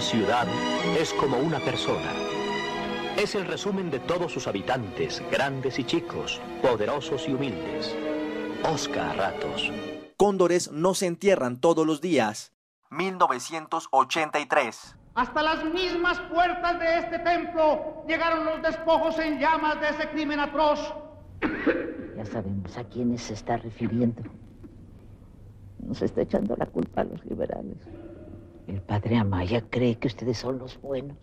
Una ciudad es como una persona. Es el resumen de todos sus habitantes, grandes y chicos, poderosos y humildes. Oscar Ratos. Cóndores no se entierran todos los días. 1983. Hasta las mismas puertas de este templo llegaron los despojos en llamas de ese crimen atroz. Ya sabemos a quiénes se está refiriendo. Nos está echando la culpa a los liberales. El padre Amaya cree que ustedes son los buenos.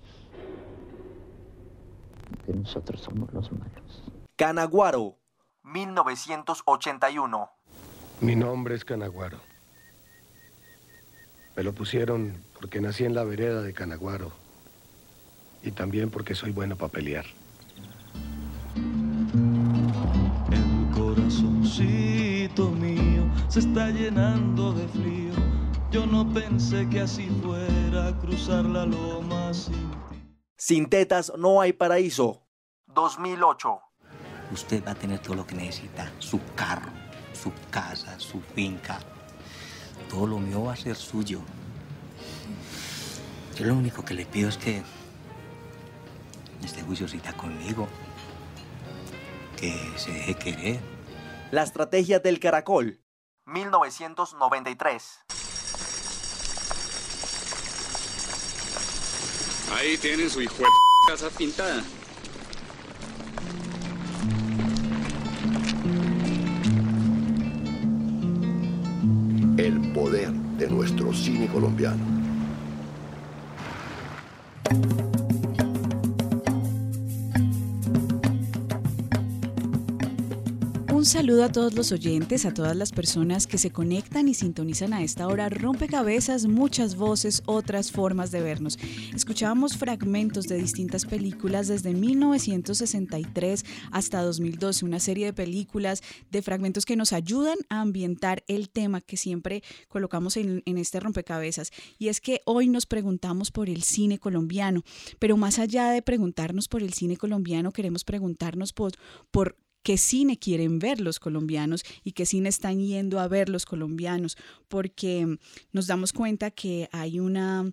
Que nosotros somos los malos. Canaguaro, 1981. Mi nombre es Canaguaro. Me lo pusieron porque nací en la vereda de Canaguaro. Y también porque soy bueno para pelear. El corazoncito mío se está llenando de frío. Yo no pensé que así fuera cruzar la loma sin ti. Sin tetas no hay paraíso. 2008. Usted va a tener todo lo que necesita. Su carro, su casa, su finca. Todo lo mío va a ser suyo. Yo lo único que le pido es que esté juiciosita conmigo. Que se deje querer. La estrategia del caracol. 1993. Ahí tienen su hijo de casa pintada. El poder de nuestro cine colombiano. Saludo a todos los oyentes, a todas las personas que se conectan y sintonizan a esta hora. Rompecabezas, muchas voces, otras formas de vernos. Escuchábamos fragmentos de distintas películas desde 1963 hasta 2012, una serie de películas, de fragmentos que nos ayudan a ambientar el tema que siempre colocamos en, este rompecabezas. Y es que hoy nos preguntamos por el cine colombiano, pero más allá de preguntarnos por el cine colombiano, queremos preguntarnos por qué cine quieren ver los colombianos y qué cine están yendo a ver los colombianos, porque nos damos cuenta que hay una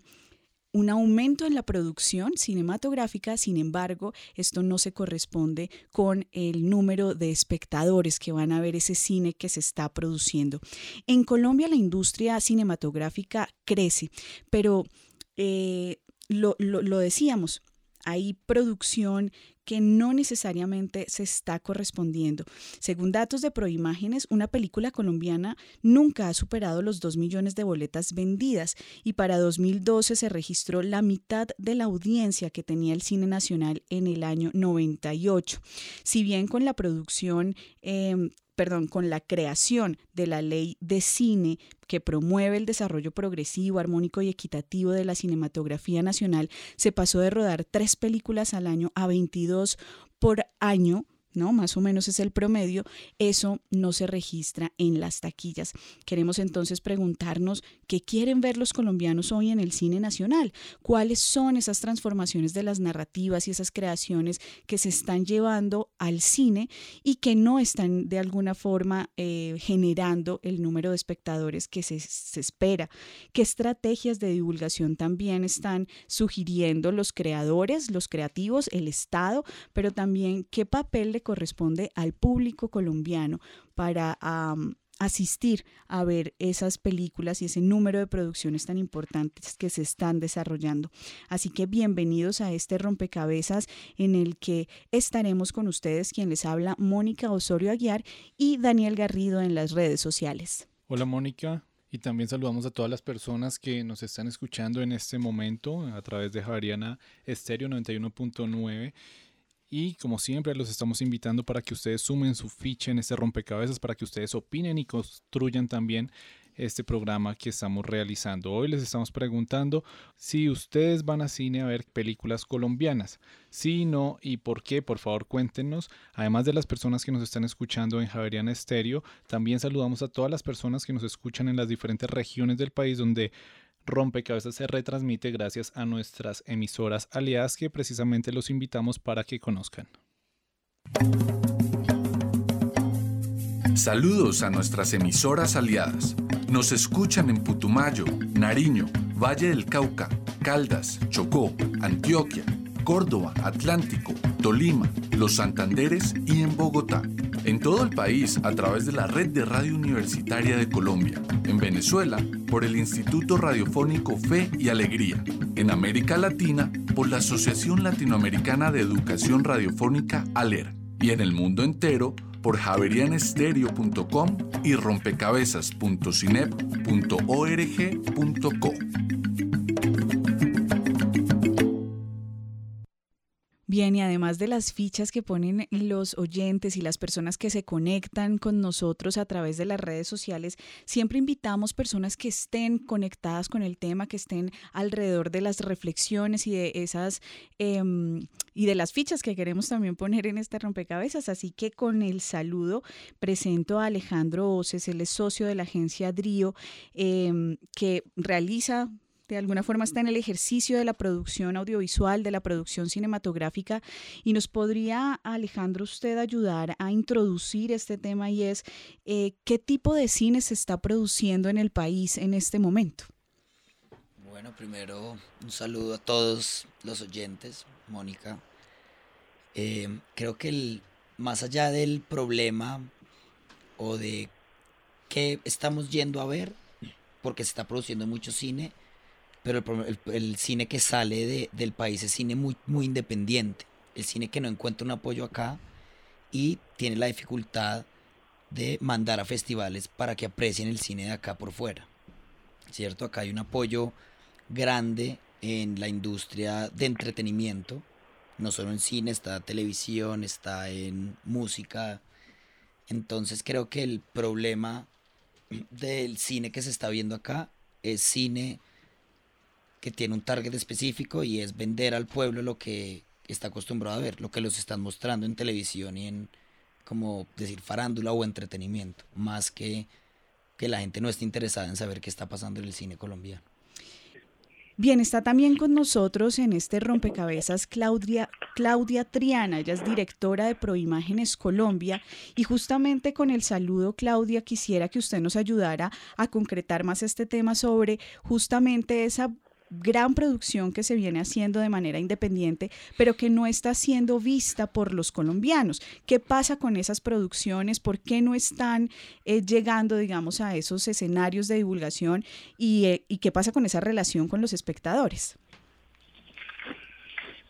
un aumento en la producción cinematográfica, sin embargo, esto no se corresponde con el número de espectadores que van a ver ese cine que se está produciendo. En Colombia la industria cinematográfica crece, pero eh, lo, lo decíamos, hay producción que no necesariamente se está correspondiendo. Según datos de Proimágenes, una película colombiana nunca ha superado los 2 millones de boletas vendidas y para 2012 se registró la mitad de la audiencia que tenía el cine nacional en el año 98. Si bien con la producción eh, perdón, con la creación de la ley de cine que promueve el desarrollo progresivo, armónico y equitativo de la cinematografía nacional, se pasó de rodar tres películas al año a 22 por año ¿no? Más o menos es el promedio, eso no se registra en las taquillas. Queremos entonces preguntarnos qué quieren ver los colombianos hoy en el cine nacional, cuáles son esas transformaciones de las narrativas y esas creaciones que se están llevando al cine y que no están de alguna forma eh, generando el número de espectadores que se, se espera, qué estrategias de divulgación también están sugiriendo los creadores, los creativos, el Estado, pero también qué papel le corresponde al público colombiano para asistir a ver esas películas y ese número de producciones tan importantes que se están desarrollando. Así que bienvenidos a este rompecabezas en el que estaremos con ustedes, quien les habla, Mónica Osorio Aguiar y Daniel Garrido en las redes sociales. Hola Mónica, y también saludamos a todas las personas que nos están escuchando en este momento a través de Javariana Estéreo 91.9 y como siempre los estamos invitando para que ustedes sumen su ficha en este rompecabezas, para que ustedes opinen y construyan también este programa que estamos realizando. Hoy les estamos preguntando si ustedes van a cine a ver películas colombianas. Si no y por qué, por favor cuéntenos. Además de las personas que nos están escuchando en Javeriana Estéreo, también saludamos a todas las personas que nos escuchan en las diferentes regiones del país donde Rompecabezas se retransmite gracias a nuestras emisoras aliadas que precisamente los invitamos para que conozcan. Saludos a nuestras emisoras aliadas. Nos escuchan en Putumayo, Nariño, Valle del Cauca, Caldas, Chocó, Antioquia, Córdoba, Atlántico, Tolima, Los Santanderes y en Bogotá. En todo el país a través de la Red de Radio Universitaria de Colombia. En Venezuela por el Instituto Radiofónico Fe y Alegría. En América Latina por la Asociación Latinoamericana de Educación Radiofónica ALER. Y en el mundo entero por javerianestereo.com y rompecabezas.cinep.org.co. Bien, y además de las fichas que ponen los oyentes y las personas que se conectan con nosotros a través de las redes sociales, siempre invitamos personas que estén conectadas con el tema, que estén alrededor de las reflexiones y de esas em, y de las fichas que queremos también poner en este rompecabezas. Así que con el saludo presento a Alejandro Oces, él es socio de la agencia DRIO, em, que realiza de alguna forma está en el ejercicio de la producción audiovisual, de la producción cinematográfica y nos podría, Alejandro, usted ayudar a introducir este tema y es eh, qué tipo de cine se está produciendo en el país en este momento. Bueno, primero un saludo a todos los oyentes, Mónica. Eh, creo que el, más allá del problema o de qué estamos yendo a ver, porque se está produciendo mucho cine, pero el, cine que sale de, del país es cine muy, muy independiente. El cine que no encuentra un apoyo acá y tiene la dificultad de mandar a festivales para que aprecien el cine de acá por fuera. ¿Cierto? Acá hay un apoyo grande en la industria de entretenimiento, no solo en cine, está televisión, está en música. Entonces creo que el problema del cine que se está viendo acá es cine que tiene un target específico y es vender al pueblo lo que está acostumbrado a ver, lo que los están mostrando en televisión y en, como decir, farándula o entretenimiento, más que que la gente no esté interesada en saber qué está pasando en el cine colombiano. Bien, está también con nosotros en este rompecabezas Claudia, Claudia Triana, ella es directora de Proimágenes Colombia y justamente con el saludo Claudia quisiera que usted nos ayudara a concretar más este tema sobre justamente esa gran producción que se viene haciendo de manera independiente, pero que no está siendo vista por los colombianos. ¿Qué pasa con esas producciones? ¿Por qué no están eh, llegando, digamos, a esos escenarios de divulgación? ¿Y, eh, ¿Y qué pasa con esa relación con los espectadores?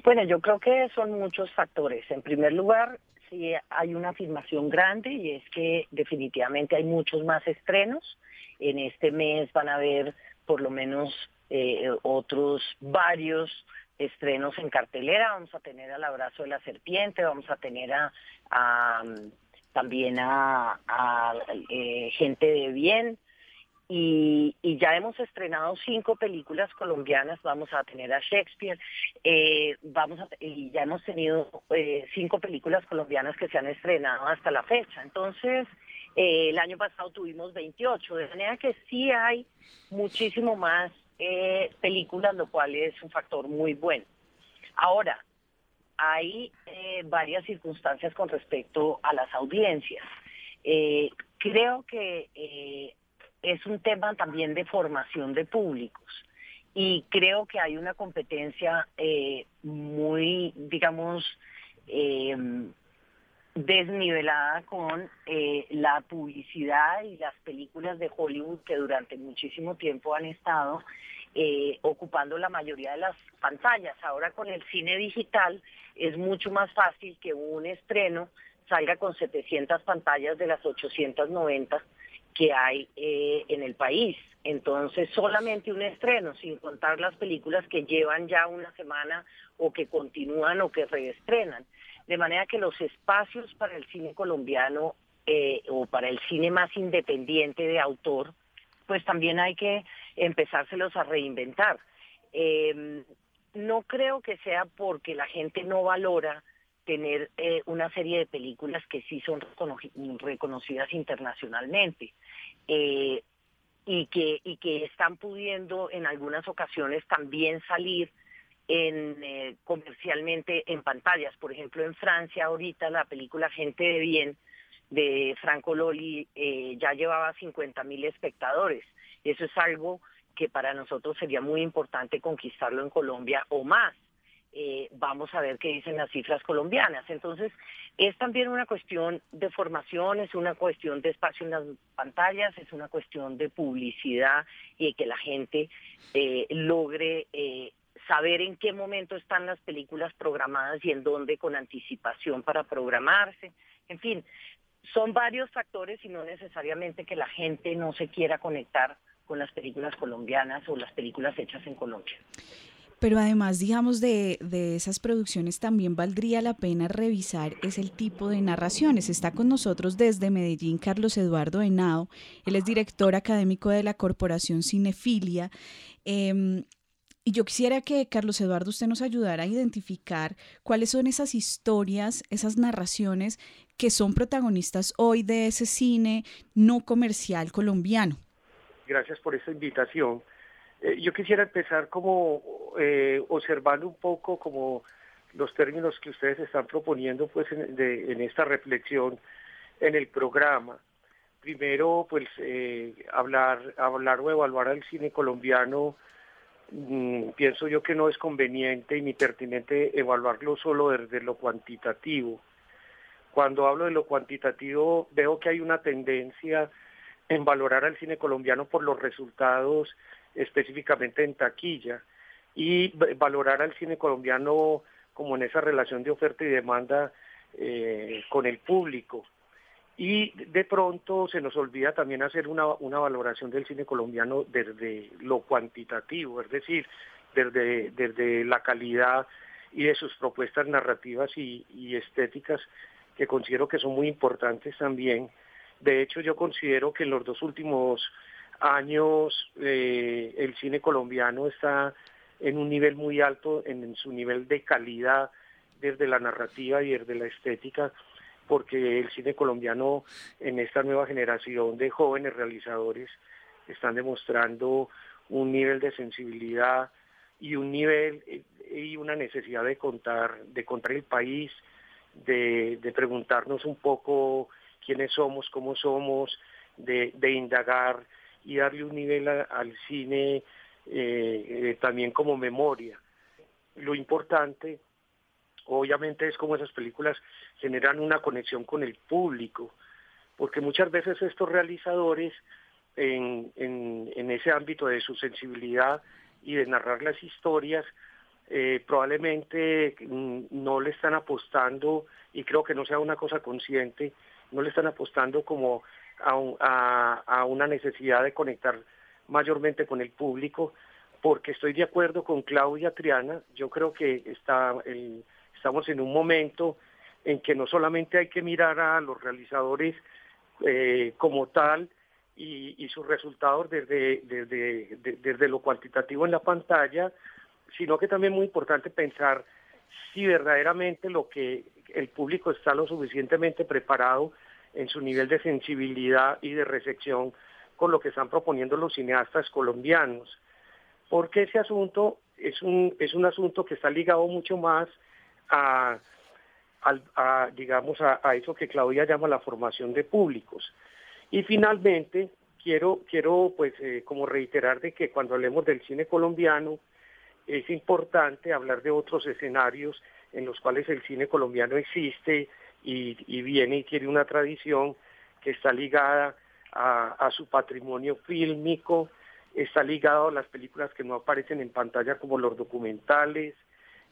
Bueno, yo creo que son muchos factores. En primer lugar, sí hay una afirmación grande y es que definitivamente hay muchos más estrenos. En este mes van a haber por lo menos eh, otros varios estrenos en cartelera. Vamos a tener al abrazo de la serpiente, vamos a tener a, también a, eh, gente de bien. Y, ya hemos estrenado cinco películas colombianas, vamos a tener a Shakespeare, eh, vamos y ya hemos tenido cinco películas colombianas que se han estrenado hasta la fecha. Entonces, el año pasado tuvimos 28, de manera que sí hay muchísimo más eh, películas, lo cual es un factor muy bueno. Ahora, hay eh, varias circunstancias con respecto a las audiencias. Eh, creo que es un tema también de formación de públicos y creo que hay una competencia muy, digamos, desnivelada con eh, la publicidad y las películas de Hollywood que durante muchísimo tiempo han estado eh, ocupando la mayoría de las pantallas. Ahora con el cine digital es mucho más fácil que un estreno salga con 700 pantallas de las 890 que hay eh, en el país. Entonces, solamente un estreno, sin contar las películas que llevan ya una semana o que continúan o que reestrenan de manera que los espacios para el cine colombiano eh, o para el cine más independiente de autor pues también hay que empezárselos a reinventar. Em, no creo que sea porque la gente no valora tener eh, una serie de películas que sí son reconocidas internacionalmente eh, y, que, y que están pudiendo en algunas ocasiones también salir en, eh, comercialmente en pantallas. Por ejemplo, en Francia ahorita la película Gente de Bien de Franco Loli ya llevaba 50 mil espectadores. Eso es algo que para nosotros sería muy importante conquistarlo en Colombia o más. Eh, vamos a ver qué dicen las cifras colombianas. Entonces, es también una cuestión de formación, es una cuestión de espacio en las pantallas, es una cuestión de publicidad y que la gente eh, logre eh, saber en qué momento están las películas programadas y en dónde con anticipación para programarse. En fin, son varios factores y no necesariamente que la gente no se quiera conectar con las películas colombianas o las películas hechas en Colombia. Pero además, digamos, de, de, esas producciones también valdría la pena revisar es el tipo de narraciones. Está con nosotros desde Medellín Carlos Eduardo Henao. Él es director académico de la Corporación Cinefilia. Em, y yo quisiera que, Carlos Eduardo, usted nos ayudara a identificar cuáles son esas historias, esas narraciones que son protagonistas hoy de ese cine no comercial colombiano gracias por esta invitación. Eh, yo quisiera empezar como eh, observando un poco como los términos que ustedes están proponiendo pues en, esta reflexión en el programa. Primero, pues eh, hablar, hablar o evaluar al cine colombiano, mm, pienso yo que no es conveniente ni pertinente evaluarlo solo desde lo cuantitativo. Cuando hablo de lo cuantitativo, veo que hay una tendencia en valorar al cine colombiano por los resultados específicamente en taquilla y valorar al cine colombiano como en esa relación de oferta y demanda eh, con el público. Y de pronto se nos olvida también hacer una, una valoración del cine colombiano desde lo cuantitativo, es decir, desde, desde la calidad y de sus propuestas narrativas y, estéticas que considero que son muy importantes también. De hecho, yo considero que en los dos últimos años eh, el cine colombiano está en un nivel muy alto en, su nivel de calidad desde la narrativa y desde la estética, porque el cine colombiano en esta nueva generación de jóvenes realizadores están demostrando un nivel de sensibilidad y un nivel eh, y una necesidad de contar, de contar el país, de, preguntarnos un poco quiénes somos, cómo somos, de, indagar y darle un nivel al cine eh, eh, también como memoria. Lo importante, obviamente, es cómo esas películas generan una conexión con el público, porque muchas veces estos realizadores, en, en, ese ámbito de su sensibilidad y de narrar las historias, eh, probablemente mm, no le están apostando, y creo que no sea una cosa consciente, no le están apostando como a, una necesidad de conectar mayormente con el público, porque estoy de acuerdo con Claudia Triana, yo creo que está, estamos en un momento en que no solamente hay que mirar a los realizadores eh, como tal y, sus resultados desde, desde, desde lo cuantitativo en la pantalla, sino que también es muy importante pensar si verdaderamente lo que el público está lo suficientemente preparado en su nivel de sensibilidad y de recepción con lo que están proponiendo los cineastas colombianos. Porque ese asunto es un, es un asunto que está ligado mucho más a, digamos, a, eso que Claudia llama la formación de públicos. Y finalmente, quiero, quiero pues, eh, como reiterar de que cuando hablemos del cine colombiano, es importante hablar de otros escenarios en los cuales el cine colombiano existe y, viene y tiene una tradición que está ligada a, su patrimonio fílmico, está ligado a las películas que no aparecen en pantalla como los documentales,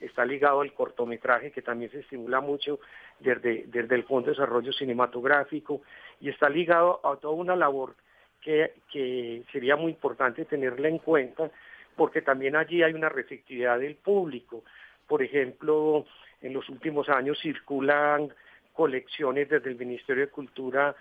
está ligado al cortometraje que también se estimula mucho desde, desde el Fondo de Desarrollo Cinematográfico y está ligado a toda una labor que, que sería muy importante tenerla en cuenta porque también allí hay una receptividad del público. Por ejemplo, en los últimos años circulan colecciones desde el Ministerio de Cultura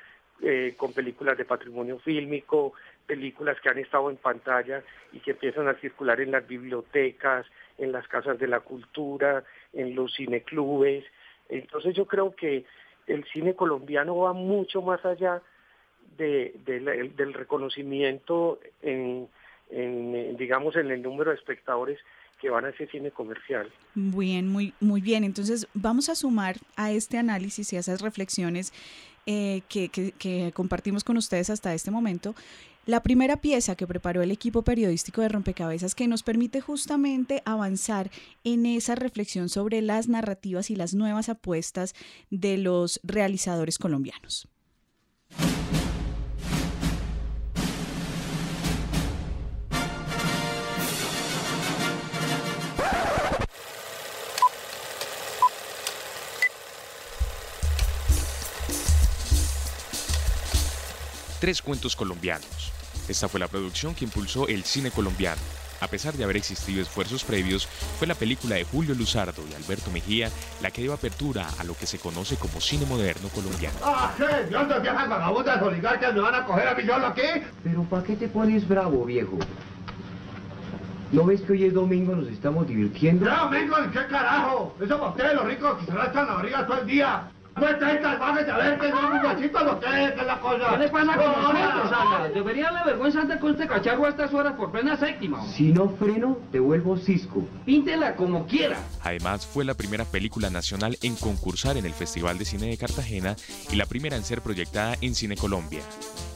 eh, con películas de patrimonio fílmico, películas que han estado en pantalla y que empiezan a circular en las bibliotecas, en las casas de la cultura, en los cineclubes. Entonces yo creo que el cine colombiano va mucho más allá del reconocimiento en, digamos, en el número de espectadores que van a ese cine comercial. Bien, muy, muy bien. Entonces vamos a sumar a este análisis y a esas reflexiones eh, que, compartimos con ustedes hasta este momento. La primera pieza que preparó el equipo periodístico de Rompecabezas que nos permite justamente avanzar en esa reflexión sobre las narrativas y las nuevas apuestas de los realizadores colombianos. Tres cuentos colombianos. Esta fue la producción que impulsó el cine colombiano. A pesar de haber existido esfuerzos previos, fue la película de Julio Luzardo y Alberto Mejía la que dio apertura a lo que se conoce como cine moderno colombiano. ¡Ah, qué! ¿Dios viejas vagabundas oligarcas me van a coger a mi aquí? Pero ¿para qué te pones bravo, viejo? ¿No ves que hoy es domingo nos estamos divirtiendo? ¿Qué domingo? ¿Qué carajo? Eso para ustedes los ricos que se rascan la barriga todo el día. Salvajes a ver que lo es, que es la cosa. ¿Qué le pasa con nosotros, Sala? Debería darle vergüenza antes con este cacharro a estas horas por plena séptima. Si no freno, te vuelvo cisco. Píntela como quiera. Además, fue la primera película nacional en concursar en el Festival de Cine de Cartagena y la primera en ser proyectada en Cine Colombia.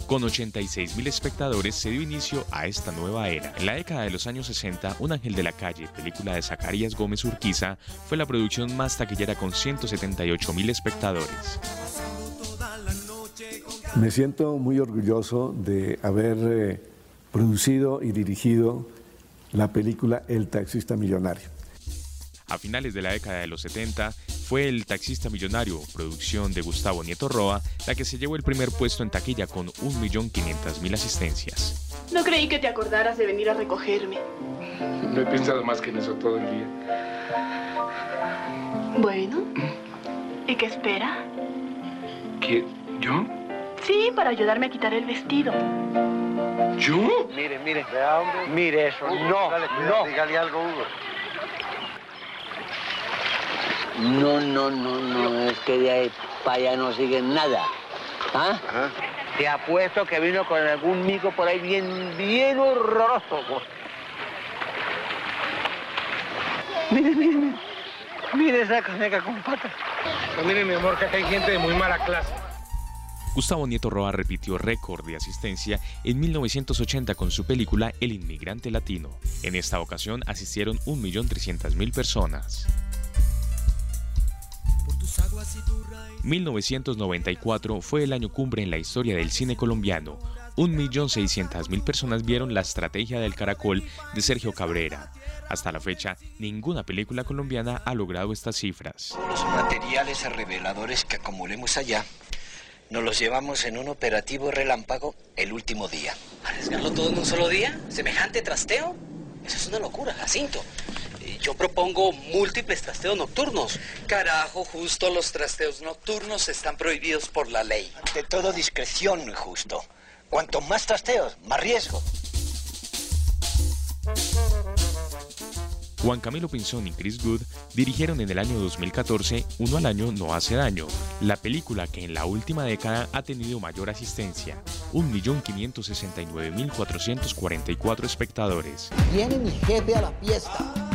Con 86 mil espectadores se dio inicio a esta nueva era. En la década de los años 60, Un ángel de la calle, película de Zacarías Gómez Urquiza, fue la producción más taquillera con 178 mil espectadores. Me siento muy orgulloso de haber eh, producido y dirigido la película El taxista millonario. A finales de la década de los 70, fue El taxista millonario, producción de Gustavo Nieto Roa, la que se llevó el primer puesto en taquilla con 1.500.000 asistencias. No creí que te acordaras de venir a recogerme. No he pensado más que en eso todo el día. Bueno, ¿y qué espera? ¿Qué? ¿Yo? Sí, para ayudarme a quitar el vestido. ¿Yo? Mire, mire. Mire eso. no, no. Dígale algo, Hugo. No, no, no, no, es que de ahí para allá no siguen nada. ¿Ah? Te apuesto que vino con algún mico por ahí bien, bien horroroso. Mire, mire, mire. Mire esa caneca con patas. Pues mire, mi amor, que acá hay gente de muy mala clase. Gustavo Nieto Roa repitió récord de asistencia en 1980 con su película El inmigrante latino. En esta ocasión asistieron 1.300.000 personas. 1994 fue el año cumbre en la historia del cine colombiano. 1.600.000 personas vieron La estrategia del caracol de Sergio Cabrera. Hasta la fecha, ninguna película colombiana ha logrado estas cifras. Los materiales reveladores que acumulemos allá nos los llevamos en un operativo relámpago el último día. ¿Arriesgarlo todo en un solo día? ¿Semejante trasteo? Eso es una locura, Jacinto. Yo propongo múltiples trasteos nocturnos. Carajo, justo los trasteos nocturnos están prohibidos por la ley. De todo discreción, justo. Cuanto más trasteos, más riesgo. Juan Camilo Pinzón y Chris Good dirigieron en el año 2014 Uno al año no hace daño, la película que en la última década ha tenido mayor asistencia, 1.569.444 espectadores. Viene mi jefe a la fiesta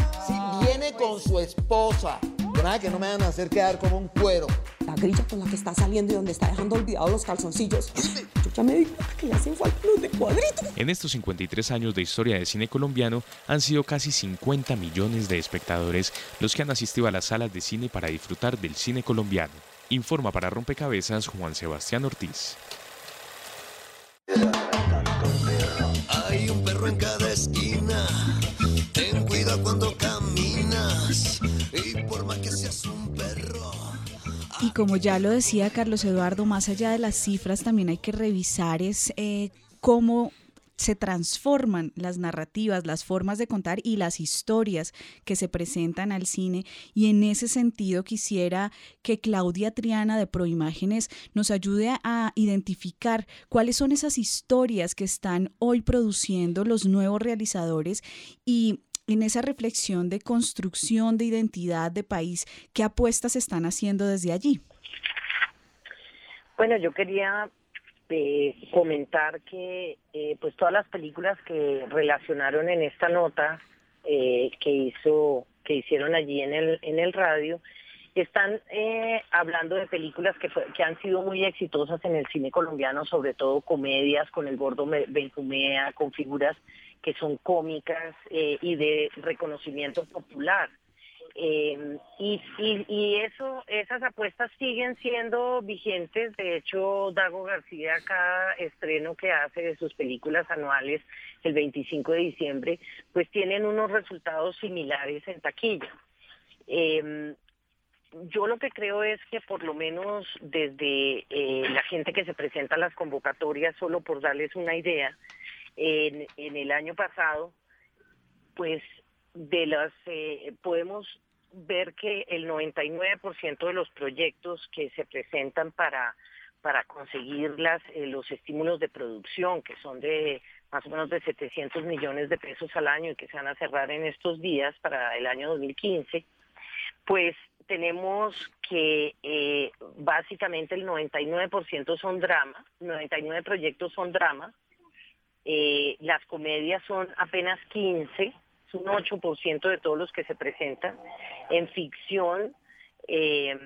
viene con su esposa. De nada que no me van a hacer quedar como un cuero. La grilla con la que está saliendo y donde está dejando olvidados los calzoncillos. Yo ya me di cuenta que le hacen falta los de cuadrito. En estos 53 años de historia de cine colombiano han sido casi 50 millones de espectadores los que han asistido a las salas de cine para disfrutar del cine colombiano. Informa para Rompecabezas Juan Sebastián Ortiz. Hay un perro en cada como ya lo decía Carlos Eduardo, más allá de las cifras, también hay que revisar es eh, cómo se transforman las narrativas, las formas de contar y las historias que se presentan al cine. Y en ese sentido quisiera que Claudia Triana de Proimágenes nos ayude a identificar cuáles son esas historias que están hoy produciendo los nuevos realizadores y en esa reflexión de construcción de identidad de país, ¿qué apuestas están haciendo desde allí? Bueno, yo quería eh, comentar que eh, pues todas las películas que relacionaron en esta nota eh, que hizo que hicieron allí en el en el radio están hablando de películas que, que han sido muy exitosas en el cine colombiano, sobre todo comedias con el gordo Benjumea, con figuras que son cómicas y de reconocimiento popular. Eh, y, y, eso, esas apuestas siguen siendo vigentes. De hecho, Dago García, cada estreno que hace de sus películas anuales, el 25 de diciembre, pues tienen unos resultados similares en taquilla. Eh, yo lo que creo es que por lo menos desde eh, la gente que se presenta a las convocatorias, solo por darles una idea, en, en el año pasado, pues de las eh, podemos ver que el 99% de los proyectos que se presentan para para conseguir las, eh, los estímulos de producción, que son de más o menos de 700 millones de pesos al año y que se van a cerrar en estos días para el año 2015, pues tenemos que eh, básicamente el 99% son drama, 99 proyectos son drama, eh, las comedias son apenas 15, un 8% de todos los que se presentan en ficción. Eh,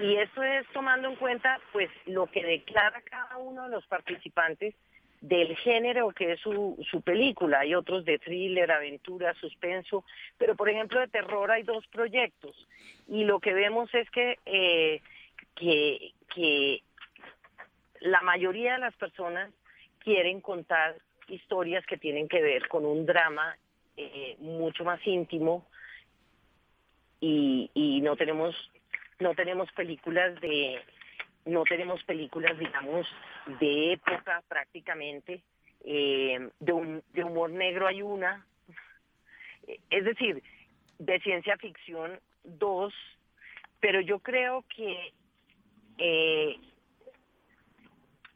y eso es tomando en cuenta pues lo que declara cada uno de los participantes del género que es su, su película. Hay otros de thriller, aventura, suspenso, pero por ejemplo de terror hay dos proyectos. Y lo que vemos es que, eh, que, que la mayoría de las personas quieren contar historias que tienen que ver con un drama eh, mucho más íntimo y, y no tenemos no tenemos películas de no tenemos películas digamos de época prácticamente eh, de, de humor negro hay una es decir de ciencia ficción dos pero yo creo que eh,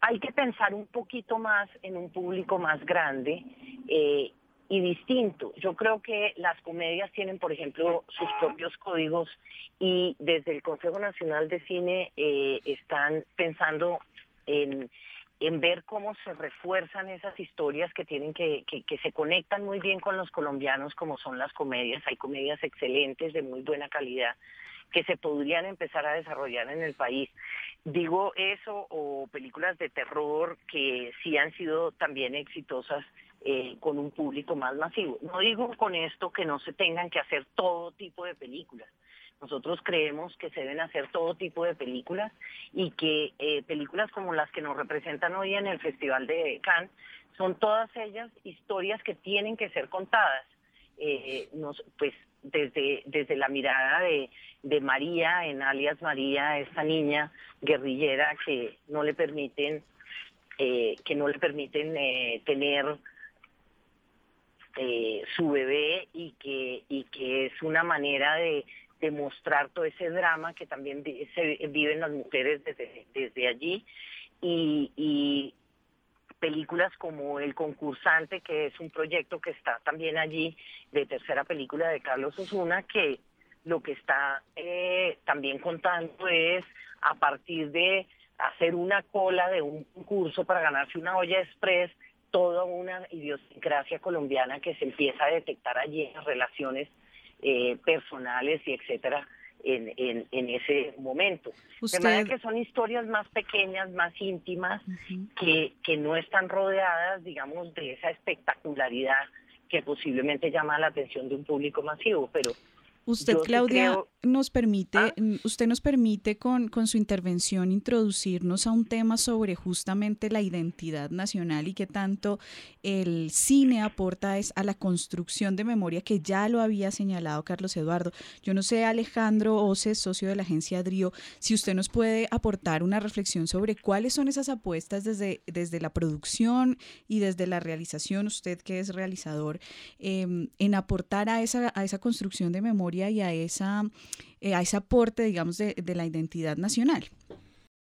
hay que pensar un poquito más en un público más grande eh, y distinto. Yo creo que las comedias tienen, por ejemplo, sus propios códigos y desde el Consejo Nacional de Cine eh, están pensando en, en ver cómo se refuerzan esas historias que tienen que, que, que, se conectan muy bien con los colombianos como son las comedias. Hay comedias excelentes de muy buena calidad que se podrían empezar a desarrollar en el país. Digo eso o películas de terror que sí han sido también exitosas eh, con un público más masivo. No digo con esto que no se tengan que hacer todo tipo de películas. Nosotros creemos que se deben hacer todo tipo de películas y que eh, películas como las que nos representan hoy en el Festival de Cannes son todas ellas historias que tienen que ser contadas. Eh, nos, pues desde, desde la mirada de, de María, en alias María, esta niña guerrillera que no le permiten, que no le permiten tener eh, su bebé y que, y que es una manera de, demostrar todo ese drama que también se viven las mujeres desde, desde allí. Y películas como El concursante, que es un proyecto que está también allí, de tercera película de Carlos Osuna, que lo que está eh, también contando es a partir de hacer una cola de un concurso para ganarse una olla express, toda una idiosincrasia colombiana que se empieza a detectar allí en las relaciones eh, personales y etcétera en, en, en ese momento. De manera que son historias más pequeñas, más íntimas, que, que no están rodeadas, digamos, de esa espectacularidad que posiblemente llama la atención de un público masivo, pero Usted, Yo Claudia, creo- nos permite, ¿Ah? mm, usted nos permite con, con su intervención introducirnos a un tema sobre justamente la identidad nacional y qué tanto el cine aporta es a la construcción de memoria que ya lo había señalado Carlos Eduardo. Yo no sé, Alejandro Oces, socio de la agencia DRIO, si usted nos puede aportar una reflexión sobre cuáles son esas apuestas desde, desde la producción y desde la realización, usted que es realizador, em, en aportar a esa, a esa construcción de memoria y a, esa, eh, a ese aporte, digamos, de, de la identidad nacional.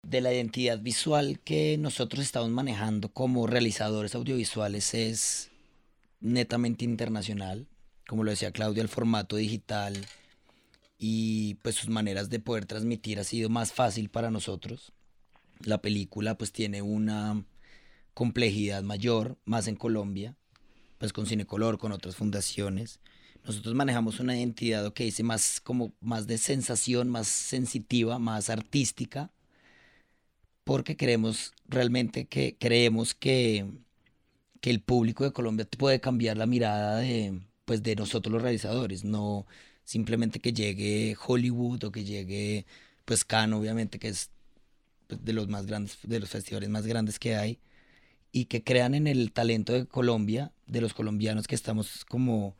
de la identidad visual que nosotros estamos manejando como realizadores audiovisuales es netamente internacional. Como lo decía Claudia, el formato digital y pues sus maneras de poder transmitir ha sido más fácil para nosotros. La película pues tiene una complejidad mayor, más en Colombia, pues con Cinecolor, con otras fundaciones. Nosotros manejamos una identidad, que dice más como más de sensación, más sensitiva, más artística, porque creemos realmente que creemos que, que el público de Colombia puede cambiar la mirada de, pues, de nosotros los realizadores, no simplemente que llegue Hollywood o que llegue pues Cannes, obviamente que es pues, de los más grandes, de los festivales más grandes que hay, y que crean en el talento de Colombia, de los colombianos que estamos como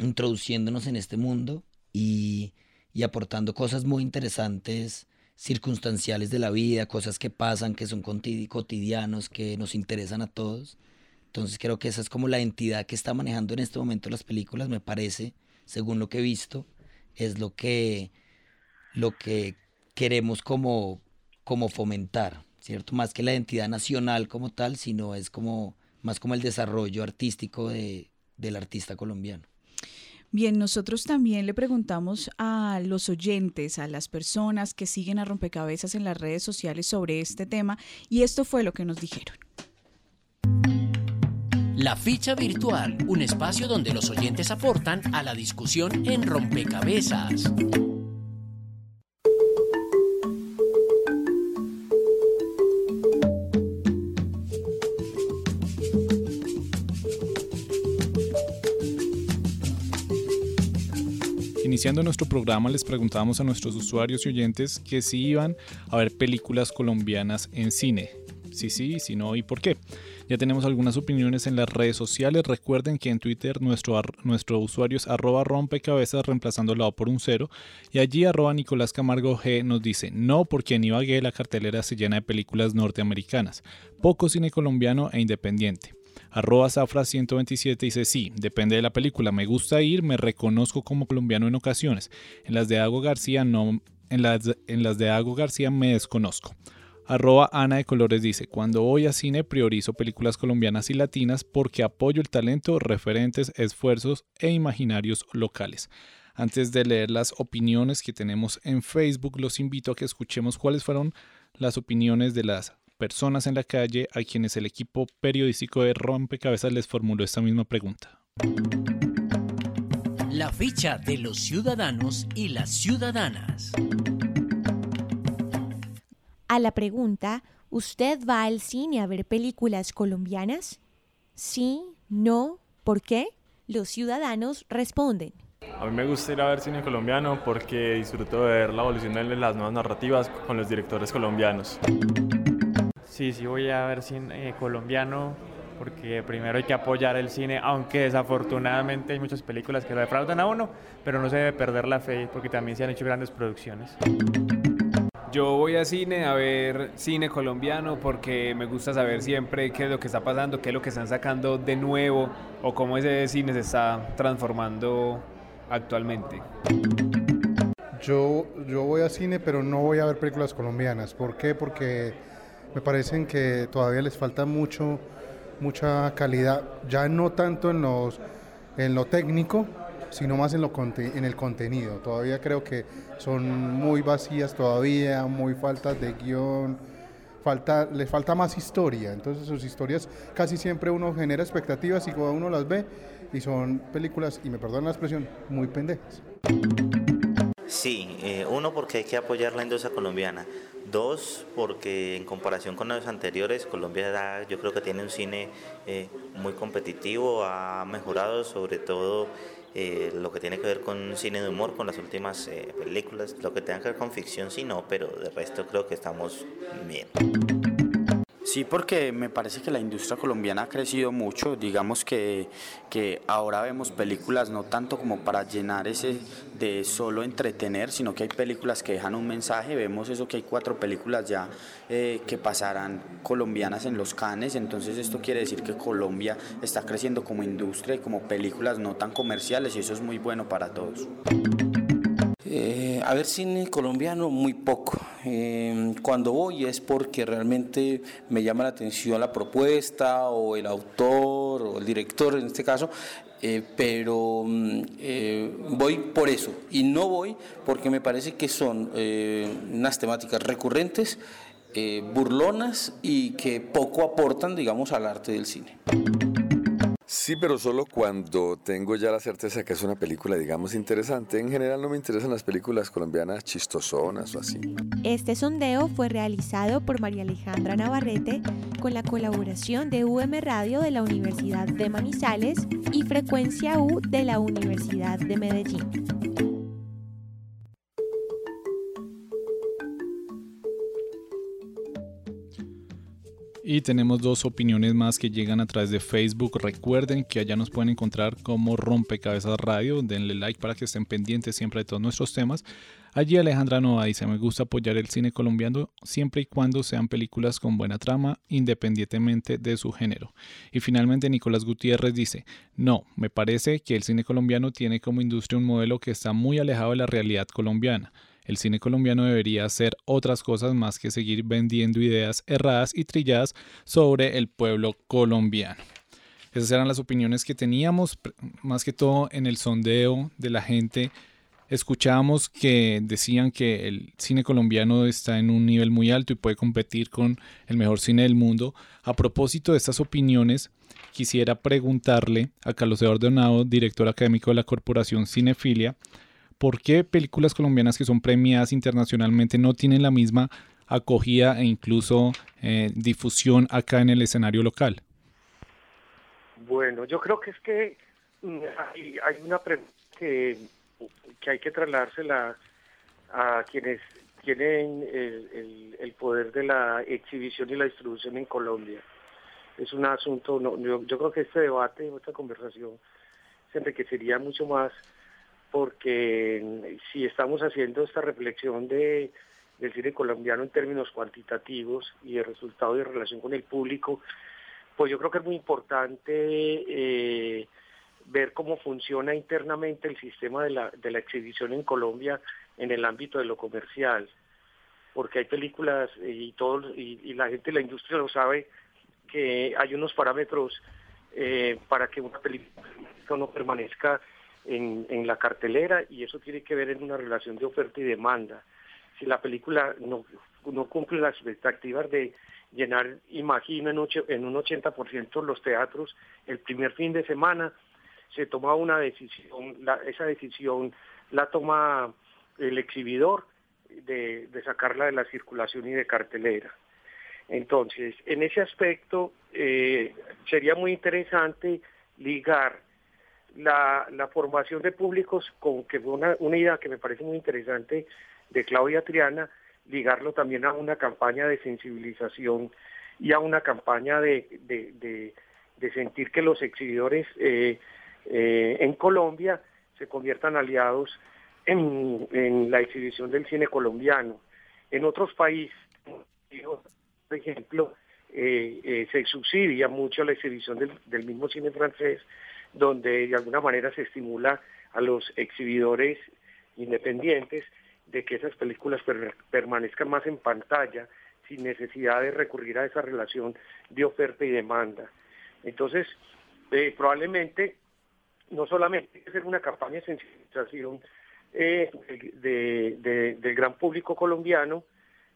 introduciéndonos en este mundo y, y aportando cosas muy interesantes, circunstanciales de la vida, cosas que pasan, que son cotidianos, que nos interesan a todos. Entonces creo que esa es como la entidad que está manejando en este momento las películas, me parece, según lo que he visto, es lo que, lo que queremos como, como fomentar, ¿cierto? Más que la identidad nacional como tal, sino es como más como el desarrollo artístico de, del artista colombiano. Bien, nosotros también le preguntamos a los oyentes, a las personas que siguen a Rompecabezas en las redes sociales sobre este tema y esto fue lo que nos dijeron. La ficha virtual, un espacio donde los oyentes aportan a la discusión en Rompecabezas. Iniciando nuestro programa les preguntábamos a nuestros usuarios y oyentes que si iban a ver películas colombianas en cine. Sí, sí, si no y por qué. Ya tenemos algunas opiniones en las redes sociales. Recuerden que en Twitter nuestro, nuestro usuario es arroba rompecabezas reemplazando la O por un cero. Y allí arroba Nicolás Camargo G nos dice, no porque en Ibagué la cartelera se llena de películas norteamericanas. Poco cine colombiano e independiente. Arroba Zafra 127 dice sí, depende de la película. Me gusta ir, me reconozco como colombiano en ocasiones. En las de Ago García no, en las, en las de Ago García me desconozco. Arroba Ana de Colores dice, cuando voy a cine priorizo películas colombianas y latinas porque apoyo el talento, referentes, esfuerzos e imaginarios locales. Antes de leer las opiniones que tenemos en Facebook, los invito a que escuchemos cuáles fueron las opiniones de las personas en la calle a quienes el equipo periodístico de Rompecabezas les formuló esta misma pregunta. La ficha de los ciudadanos y las ciudadanas. A la pregunta, ¿usted va al cine a ver películas colombianas? Sí, no, ¿por qué? Los ciudadanos responden. A mí me gusta ir a ver cine colombiano porque disfruto de ver la evolución de las nuevas narrativas con los directores colombianos. Sí, sí voy a ver cine eh, colombiano porque primero hay que apoyar el cine, aunque desafortunadamente hay muchas películas que lo defraudan a uno, pero no se debe perder la fe porque también se han hecho grandes producciones. Yo voy a cine a ver cine colombiano porque me gusta saber siempre qué es lo que está pasando, qué es lo que están sacando de nuevo o cómo ese cine se está transformando actualmente. Yo, yo voy a cine, pero no voy a ver películas colombianas. ¿Por qué? Porque me parecen que todavía les falta mucho, mucha calidad, ya no tanto en, los, en lo técnico, sino más en, lo en el contenido. Todavía creo que son muy vacías todavía, muy faltas de guion, falta, les falta más historia. Entonces sus historias casi siempre uno genera expectativas y cuando uno las ve y son películas, y me perdonan la expresión, muy pendejas. Sí, eh, uno porque hay que apoyar la industria colombiana. Dos, porque en comparación con los anteriores, Colombia yo creo que tiene un cine eh, muy competitivo, ha mejorado sobre todo eh, lo que tiene que ver con cine de humor, con las últimas películas, lo que tenga que ver con ficción sí no, pero de resto creo que estamos bien. Sí, porque me parece que la industria colombiana ha crecido mucho, digamos que, que ahora vemos películas no tanto como para llenar ese de solo entretener, sino que hay películas que dejan un mensaje, vemos eso que hay cuatro películas ya eh, que pasarán colombianas en los canes, entonces esto quiere decir que Colombia está creciendo como industria y como películas no tan comerciales y eso es muy bueno para todos. Eh, a ver cine colombiano muy poco. Eh, cuando voy es porque realmente me llama la atención la propuesta o el autor o el director en este caso, eh, pero mm, voy por eso y no voy porque me parece que son unas temáticas recurrentes, burlonas y que poco aportan, digamos, al arte del cine. Sí, pero solo cuando tengo ya la certeza que es una película, digamos, interesante. En general no me interesan las películas colombianas chistosonas o así. Este sondeo fue realizado por María Alejandra Navarrete con la colaboración de UM Radio de la Universidad de Manizales y Frecuencia U de la Universidad de Medellín. Y tenemos dos opiniones más que llegan a través de Facebook. Recuerden que allá nos pueden encontrar como Rompecabezas Radio. Denle like para que estén pendientes siempre de todos nuestros temas. Allí Alejandra Nova dice, me gusta apoyar el cine colombiano siempre y cuando sean películas con buena trama, independientemente de su género. Y finalmente Nicolás Gutiérrez dice, no, me parece que el cine colombiano tiene como industria un modelo que está muy alejado de la realidad colombiana. El cine colombiano debería hacer otras cosas más que seguir vendiendo ideas erradas y trilladas sobre el pueblo colombiano. Esas eran las opiniones que teníamos, más que todo en el sondeo de la gente. Escuchábamos que decían que el cine colombiano está en un nivel muy alto y puede competir con el mejor cine del mundo. A propósito de estas opiniones, quisiera preguntarle a Carlos Eduardo Nao, director académico de la Corporación Cinefilia, ¿por qué películas colombianas que son premiadas internacionalmente no tienen la misma acogida e incluso eh, difusión acá en el escenario local? Bueno, yo creo que es que mm, hay, una pregunta que, hay que trasladársela a quienes tienen el, poder de la exhibición y la distribución en Colombia. Es un asunto, yo, yo creo que este debate, esta conversación, se enriquecería mucho más porque si estamos haciendo esta reflexión de, del cine colombiano en términos cuantitativos y de resultado de relación con el público, pues yo creo que es muy importante eh, ver cómo funciona internamente el sistema de la, de la exhibición en Colombia en el ámbito de lo comercial, porque hay películas y, todo, y, la gente de la industria lo sabe que hay unos parámetros eh, para que una película no permanezca en, la cartelera y eso tiene que ver en una relación de oferta y demanda. Si la película no, no cumple las expectativas de llenar, imagino, en, en un 80% los teatros el primer fin de semana, se toma una decisión, esa decisión la toma el exhibidor de, sacarla de la circulación y de cartelera. Entonces, en ese aspecto eh, sería muy interesante ligar la, formación de públicos, con que fue una, idea que me parece muy interesante de Claudia Triana, ligarlo también a una campaña de sensibilización y a una campaña de, sentir que los exhibidores eh, eh, en Colombia se conviertan aliados en, la exhibición del cine colombiano. En otros países, por ejemplo, eh, se subsidia mucho la exhibición del mismo cine francés, donde de alguna manera se estimula a los exhibidores independientes de que esas películas permanezcan más en pantalla sin necesidad de recurrir a esa relación de oferta y demanda. Entonces, eh, probablemente no solamente hacer una campaña de sensibilización eh, del gran público colombiano,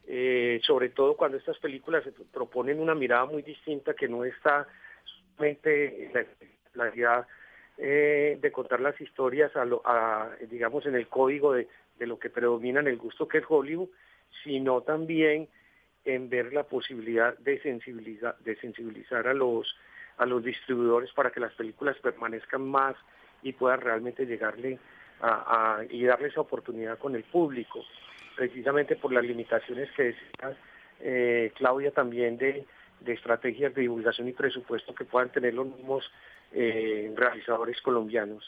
eh, sobre todo cuando estas películas proponen una mirada muy distinta que no está solamente la realidad eh, de contar las historias a, lo, digamos en el código de, de lo que predomina en el gusto que es Hollywood, sino también en ver la posibilidad de sensibilizar, de sensibilizar a los a los distribuidores para que las películas permanezcan más y puedan realmente llegarle a, y darle esa oportunidad con el público, precisamente por las limitaciones que decía eh, Claudia también de, de, estrategias de divulgación y presupuesto que puedan tener los mismos eh, realizadores colombianos.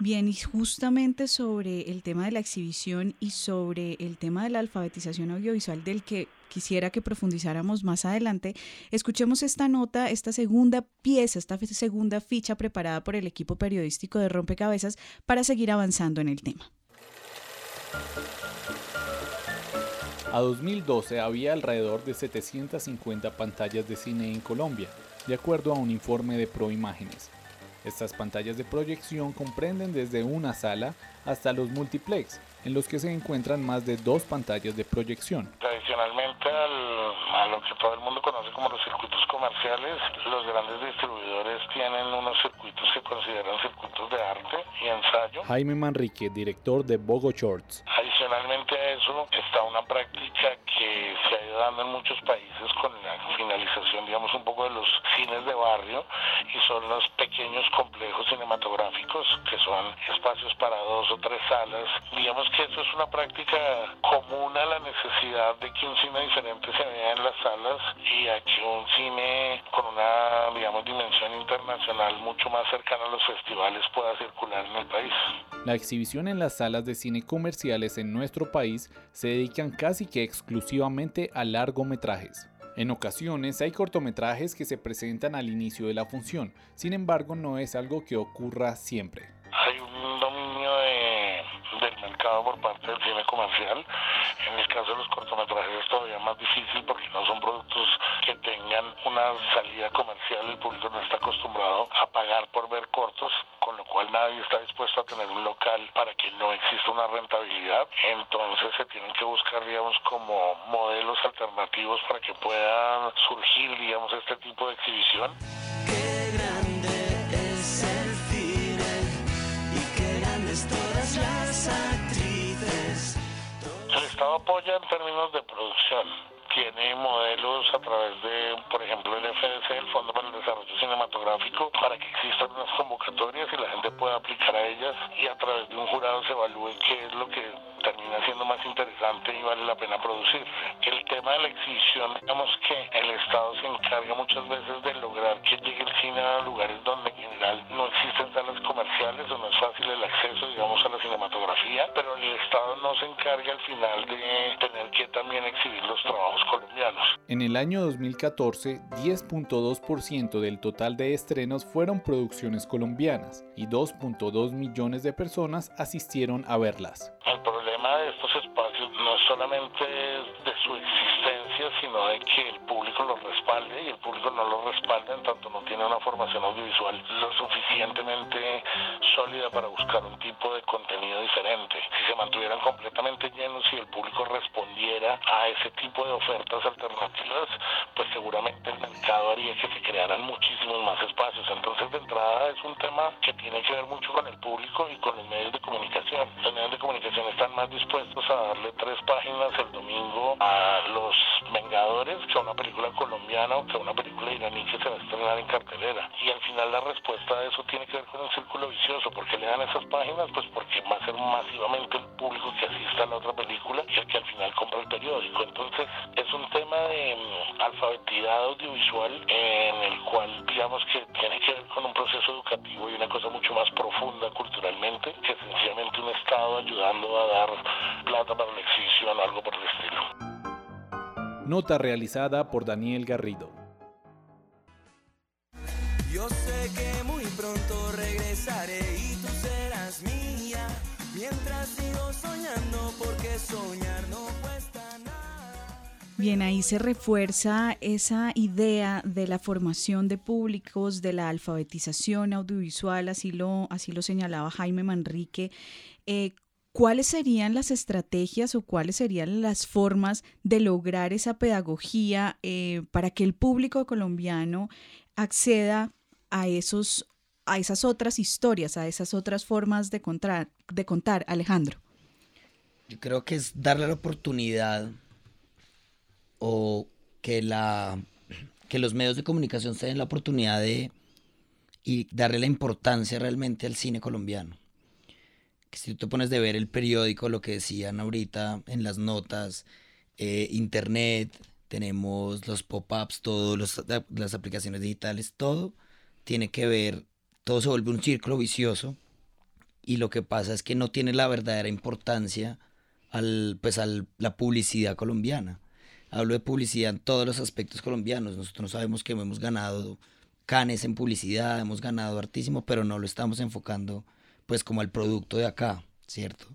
Bien, y justamente sobre el tema de la exhibición y sobre el tema de la alfabetización audiovisual del que quisiera que profundizáramos más adelante, escuchemos esta nota, esta segunda pieza, esta segunda ficha preparada por el equipo periodístico de Rompecabezas para seguir avanzando en el tema. A 2012 había alrededor de 750 pantallas de cine en Colombia, de acuerdo a un informe de Proimágenes. Estas pantallas de proyección comprenden desde una sala hasta los multiplex, en los que se encuentran más de dos pantallas de proyección. Tradicionalmente a lo que todo el mundo conoce como los circuitos comerciales, los grandes distribuidores tienen unos circuitos que consideran circuitos de arte y ensayo. Jaime Manrique, director de Bogo Shorts. Adicionalmente a eso está una práctica que se ha ido dando en muchos países con la finalización, digamos, un poco de los cines de barrio y son los pequeños complejos cinematográficos que son espacios para dos o tres salas. Digamos que eso es una práctica común a la necesidad de que un cine diferente se vea en las salas y a que un cine con una, digamos, dimensión internacional mucho más cercana a los festivales pueda circular en el país. La exhibición en las salas de cine comerciales en nuestro país se dedican casi que exclusivamente a largometrajes. En ocasiones hay cortometrajes que se presentan al inicio de la función, sin embargo no es algo que ocurra siempre. Hay un dominio del mercado por parte del cine comercial. En el caso de los cortometrajes es todavía más difícil porque no son productos tengan una salida comercial, el público no está acostumbrado a pagar por ver cortos, con lo cual nadie está dispuesto a tener un local para que no exista una rentabilidad. Entonces se tienen que buscar, digamos, como modelos alternativos para que pueda surgir, digamos, este tipo de exhibición. Qué grande es el cine y qué grandes todas las actrices. El Estado apoya en términos de producción tiene modelos a través de, por ejemplo, el FDC, el Fondo para el Desarrollo Cinematográfico, para que existan unas convocatorias y la gente pueda aplicar a ellas y a través de un jurado se evalúe qué es lo que termina siendo más interesante y vale la pena producir. El tema de la exhibición, digamos que el Estado se encarga muchas veces de lograr que llegue el cine a lugares donde en general no existen salas comerciales o no es fácil el acceso, digamos, a la cinematografía, pero el Estado no se encarga al final de tener que también exhibir los trabajos colombianos. En el año 2014, 10.2% del total de estrenos fueron producciones colombianas y 2.2 millones de personas asistieron a verlas. El problema de estos espacios no es solamente sino de que el público los respalde y el público no los respalda en tanto no tiene una formación audiovisual lo suficientemente sólida para buscar un tipo de contenido diferente. Si se mantuvieran completamente llenos y el público respondiera a ese tipo de ofertas alternativas, pues seguramente el mercado haría que se crearan muchísimos más espacios. Entonces, de entrada es un tema que tiene que ver mucho con el público y con los medios de comunicación. Los medios de comunicación están más dispuestos a darle tres páginas el domingo a los Que a una película colombiana o que a una película iraní que se va a estrenar en cartelera. Y al final la respuesta a eso tiene que ver con un círculo vicioso. ¿Por qué le dan esas páginas? Pues porque va a ser masivamente el público que asista a la otra película y el que al final compra el periódico. Entonces es un tema de mm, alfabetidad audiovisual en el cual digamos que tiene que ver con un proceso educativo y una cosa mucho más profunda culturalmente que sencillamente un Estado ayudando a dar plata para la exhibición o algo por el estilo. Nota realizada por Daniel Garrido. Yo sé que muy pronto regresaré y tú serás mía. Mientras sigo soñando, porque soñar no cuesta nada. Bien, ahí se refuerza esa idea de la formación de públicos, de la alfabetización audiovisual, así lo, así lo señalaba Jaime Manrique. Eh, ¿Cuáles serían las estrategias o cuáles serían las formas de lograr esa pedagogía eh, para que el público colombiano acceda a esos a esas otras historias, a esas otras formas de contar, de contar, Alejandro? Yo creo que es darle la oportunidad o que la que los medios de comunicación se den la oportunidad de y darle la importancia realmente al cine colombiano. Si tú te pones de ver el periódico, lo que decían ahorita en las notas, eh, internet, tenemos los pop-ups, todas las aplicaciones digitales, todo tiene que ver, todo se vuelve un círculo vicioso y lo que pasa es que no tiene la verdadera importancia al, pues, a la publicidad colombiana. Hablo de publicidad en todos los aspectos colombianos. Nosotros sabemos que hemos ganado canes en publicidad, hemos ganado hartísimo, pero no lo estamos enfocando pues como al producto de acá, ¿cierto?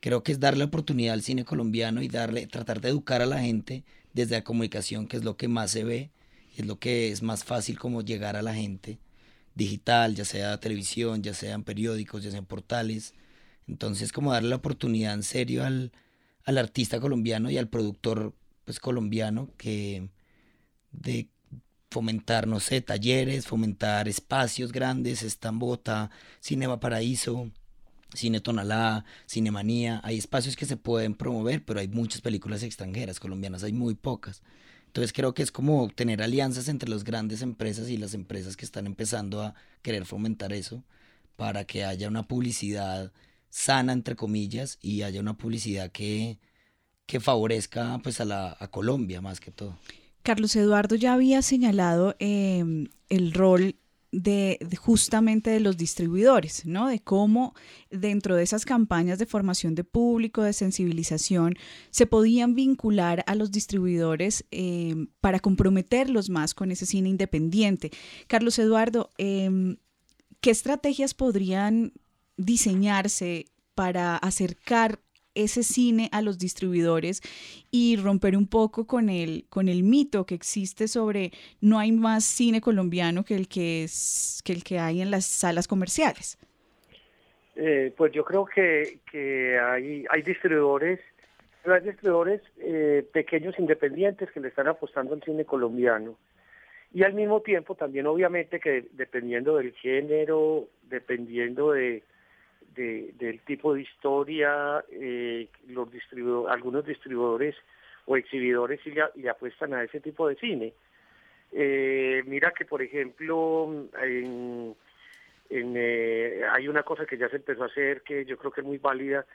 Creo que es darle oportunidad al cine colombiano y darle, tratar de educar a la gente desde la comunicación, que es lo que más se ve, es lo que es más fácil como llegar a la gente digital, ya sea televisión, ya sean periódicos, ya sean portales. Entonces, como darle la oportunidad en serio al, al artista colombiano y al productor pues colombiano que de fomentar, no sé, talleres, fomentar espacios grandes, está en Cinema Paraíso, Cine Tonalá, Cinemanía, hay espacios que se pueden promover, pero hay muchas películas extranjeras, colombianas hay muy pocas. Entonces creo que es como tener alianzas entre las grandes empresas y las empresas que están empezando a querer fomentar eso para que haya una publicidad sana, entre comillas, y haya una publicidad que, que favorezca pues a, la, a Colombia más que todo. Carlos Eduardo ya había señalado em, el rol de, justamente de los distribuidores, ¿no? De cómo dentro de esas campañas de formación de público, de sensibilización, se podían vincular a los distribuidores em, para comprometerlos más con ese cine independiente. Carlos Eduardo, em, ¿qué estrategias podrían diseñarse para acercar ese cine a los distribuidores y romper un poco con el, con el mito que existe sobre no hay más cine colombiano que el que, es, que, el que hay en las salas comerciales? Eh, pues yo creo que, que hay, hay distribuidores, hay distribuidores eh, pequeños independientes que le están apostando al cine colombiano. Y al mismo tiempo también obviamente que dependiendo del género, dependiendo de, del tipo de historia, eh, los algunos distribuidores o exhibidores y, apuestan a ese tipo de cine. Eh, mira que, por ejemplo, eh, hay una cosa que ya se empezó a hacer que yo creo que es muy válida.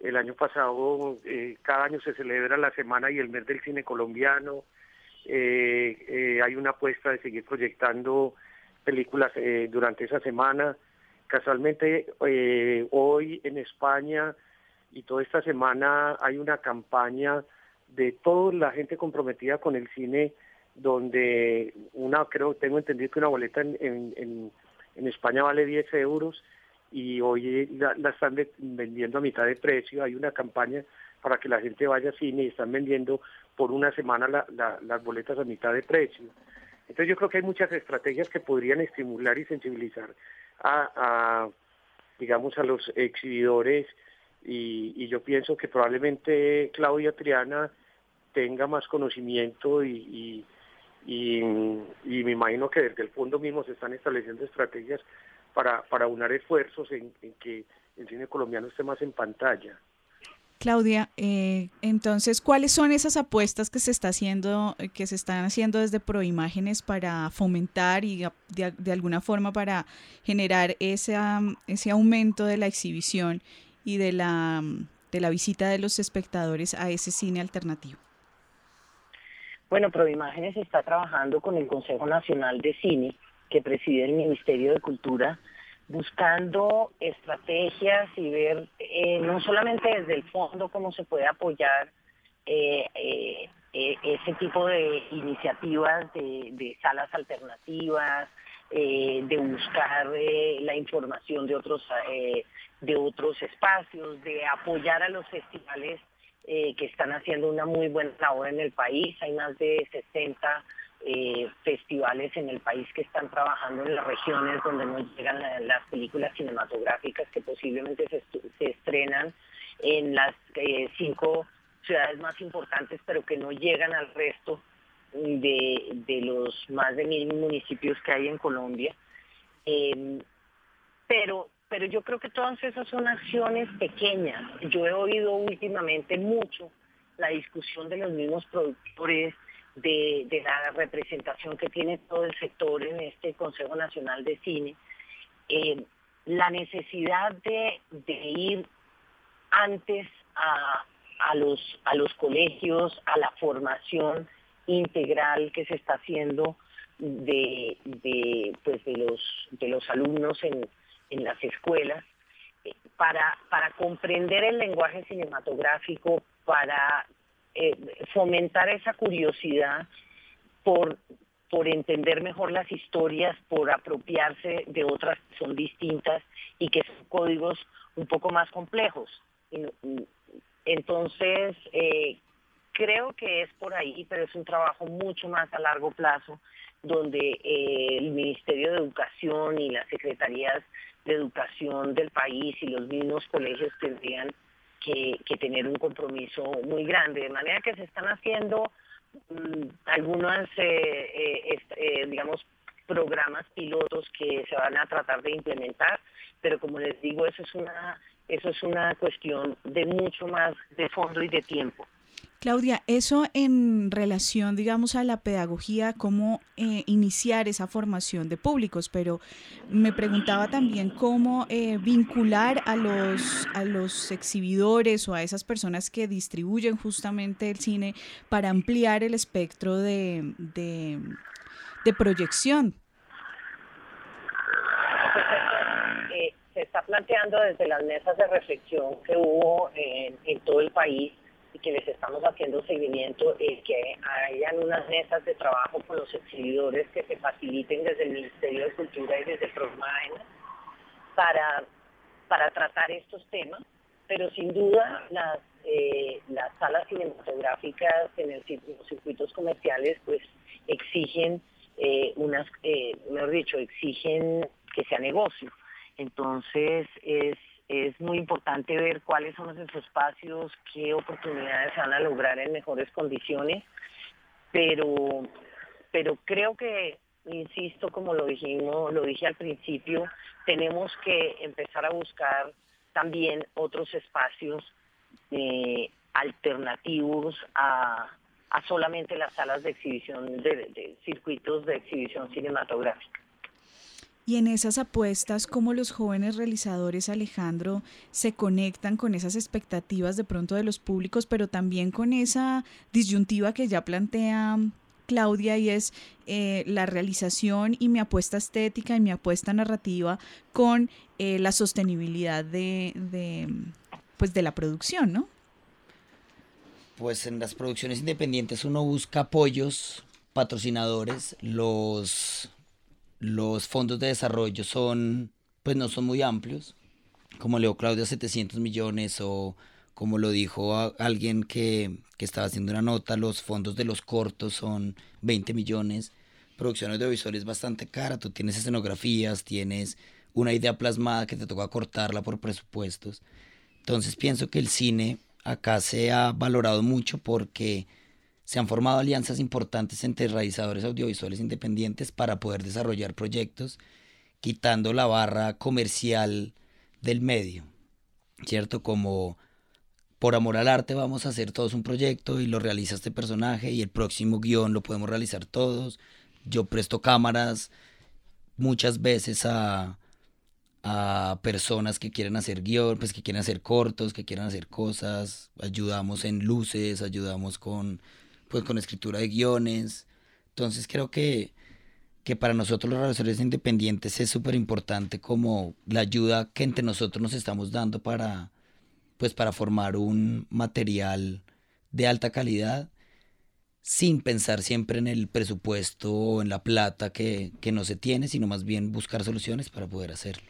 El año pasado, cada año se celebra la semana y el mes del cine colombiano. hay una apuesta de seguir proyectando películas durante esa semana. Casualmente eh, hoy en España y toda esta semana hay una campaña de toda la gente comprometida con el cine donde una creo tengo entendido que una boleta en, en, España vale 10 euros y hoy la, están vendiendo a mitad de precio. Hay una campaña para que la gente vaya al cine y están vendiendo por una semana las boletas a mitad de precio. Entonces yo creo que hay muchas estrategias que podrían estimular y sensibilizar a, digamos, a los exhibidores y, yo pienso que probablemente Claudia Triana tenga más conocimiento y, y, me imagino que desde el fondo mismo se están estableciendo estrategias para, para unar esfuerzos en que el cine colombiano esté más en pantalla. Claudia, eh, entonces, ¿cuáles son esas apuestas que se está haciendo, eh, que se están haciendo desde Proimágenes para fomentar y de, alguna forma para generar ese, ese aumento de la exhibición y de la, de la visita de los espectadores a ese cine alternativo? Bueno, Proimágenes está trabajando con el Consejo Nacional de Cine, que preside el Ministerio de Cultura, buscando estrategias y ver eh, no solamente desde el fondo cómo se puede apoyar eh, eh, ese tipo de iniciativas de, salas alternativas, de buscar la información de otros de otros espacios, de apoyar a los festivales que están haciendo una muy buena labor en el país. Hay más de 60 eh, festivales en el país que están trabajando en las regiones donde no llegan las películas cinematográficas que posiblemente se, estrenan en las eh, cinco ciudades más importantes, pero que no llegan al resto de, los más de mil municipios que hay en Colombia. Em, pero pero yo creo que todas esas son acciones pequeñas. Yo he oído últimamente mucho la discusión de los mismos productores, de, la representación que tiene todo el sector en este Consejo Nacional de Cine, eh, la necesidad de, ir antes a, los, a los colegios, a la formación integral que se está haciendo de, de, pues de, los, de los alumnos en, en las escuelas eh, para, para comprender el lenguaje cinematográfico, para eh, fomentar esa curiosidad por, por entender mejor las historias, por apropiarse de otras que son distintas y que son códigos un poco más complejos. Entonces, eh, creo que es por ahí, pero es un trabajo mucho más a largo plazo, donde el Ministerio de Educación y las secretarías de educación del país y los mismos colegios tendrían que, tener un compromiso muy grande, de manera que se están haciendo mm, algunos, eh, eh, eh, digamos, programas pilotos que se van a tratar de implementar, pero como les digo, eso es una, eso es una cuestión de mucho más de fondo y de tiempo. Claudia, eso en relación, digamos, a la pedagogía, cómo eh, iniciar esa formación de públicos, pero me preguntaba también cómo eh, vincular a los, a los exhibidores o a esas personas que distribuyen justamente el cine para ampliar el espectro de, de, proyección. Eh, se está planteando desde las mesas de reflexión que hubo en todo el país y que les estamos haciendo seguimiento es que hayan unas mesas de trabajo con los exhibidores que se faciliten desde el Ministerio de Cultura y desde PROMAEN para, para tratar estos temas, pero sin duda las, eh, las salas cinematográficas en el, los circuitos comerciales pues exigen eh, unas, eh, mejor dicho, exigen que sea negocio. Entonces es es muy importante ver cuáles son esos espacios, qué oportunidades van a lograr en mejores condiciones, pero, pero creo que, insisto, como lo dijimos, lo dije al principio, tenemos que empezar a buscar también otros espacios eh, alternativos a, solamente las salas de exhibición, de circuitos de exhibición cinematográfica. Y en esas apuestas, ¿cómo los jóvenes realizadores, Alejandro, se conectan con esas expectativas de pronto de los públicos, pero también con esa disyuntiva que ya plantea Claudia y es eh, la realización y mi apuesta estética y mi apuesta narrativa con eh, la sostenibilidad de, de, pues de la producción, ¿no? Pues en las producciones independientes uno busca apoyos, patrocinadores, los los fondos de desarrollo son, pues no son muy amplios, como leo Claudia, 700 millones o como lo dijo alguien que, que, estaba haciendo una nota, los fondos de los cortos son 20 millones. Producción audiovisual es bastante cara, tú tienes escenografías, tienes una idea plasmada que te toca cortarla por presupuestos. Entonces pienso que el cine acá se ha valorado mucho porque se han formado alianzas importantes entre realizadores audiovisuales independientes para poder desarrollar proyectos, quitando la barra comercial del medio, ¿cierto? Como por amor al arte vamos a hacer todos un proyecto y lo realiza este personaje y el próximo guion lo podemos realizar todos. Yo presto cámaras muchas veces a, a personas que quieren hacer guion, pues que quieren hacer cortos, que quieren hacer cosas, ayudamos en luces, ayudamos con pues con escritura de guiones. Entonces creo que, que para nosotros los realizadores independientes es súper importante como la ayuda que entre nosotros nos estamos dando para, pues para formar un material de alta calidad sin pensar siempre en el presupuesto o en la plata que, que no se tiene, sino más bien buscar soluciones para poder hacerlo.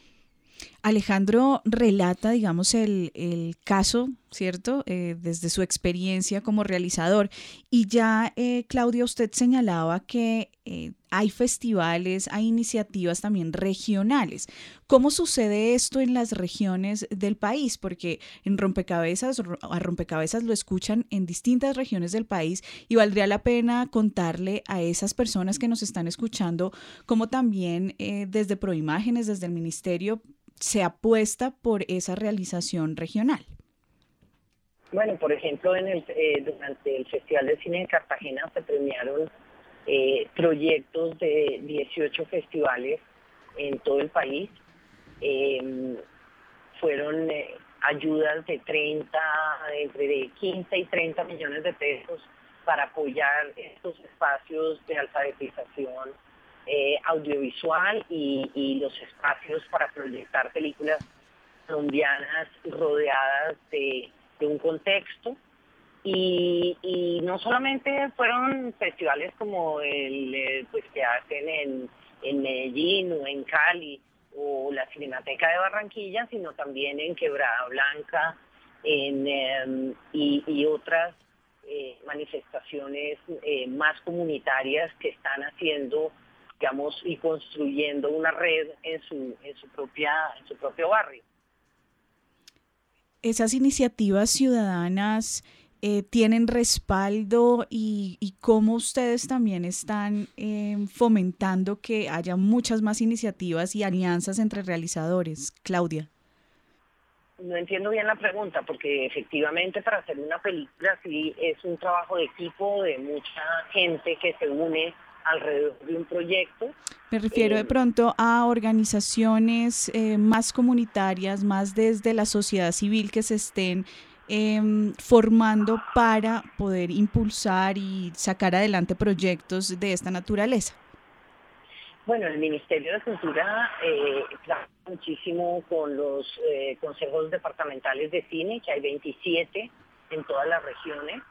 Alejandro relata, digamos, el, caso, ¿cierto? Eh, desde su experiencia como realizador. Y ya, eh, Claudia, usted señalaba que eh, hay festivales, hay iniciativas también regionales. ¿Cómo sucede esto en las regiones del país? Porque en rompecabezas, a rompecabezas lo escuchan en distintas regiones del país y valdría la pena contarle a esas personas que nos están escuchando cómo también desde Proimágenes, desde el Ministerio, se apuesta por esa realización regional. Bueno, por ejemplo, en el, eh, durante el Festival de Cine de Cartagena se premiaron eh, proyectos de 18 festivales en todo el país. Em, fueron eh, ayudas de 30, entre 15 y 30 millones de pesos para apoyar estos espacios de alfabetización audiovisual y, los espacios para proyectar películas colombianas rodeadas de un contexto. Y, no solamente fueron festivales como el eh, pues que hacen en, en Medellín o en Cali o la Cinemateca de Barranquilla, sino también en Quebrada Blanca en, em, y, otras eh, manifestaciones eh, más comunitarias que están haciendo, digamos, y construyendo una red en su, en su, propia, en su propio barrio esas iniciativas ciudadanas eh, tienen respaldo y, cómo ustedes también están em, fomentando que haya muchas más iniciativas y alianzas entre realizadores. Claudia. No entiendo bien la pregunta, porque efectivamente para hacer una película sí es un trabajo de equipo, de mucha gente que se une alrededor de un proyecto. Me refiero de eh, pronto a organizaciones eh, más comunitarias, más desde la sociedad civil que se estén em, formando para poder impulsar y sacar adelante proyectos de esta naturaleza. Bueno, el Ministerio de Cultura eh, trabaja muchísimo con los consejos departamentales de cine, que hay 27 en todas las regiones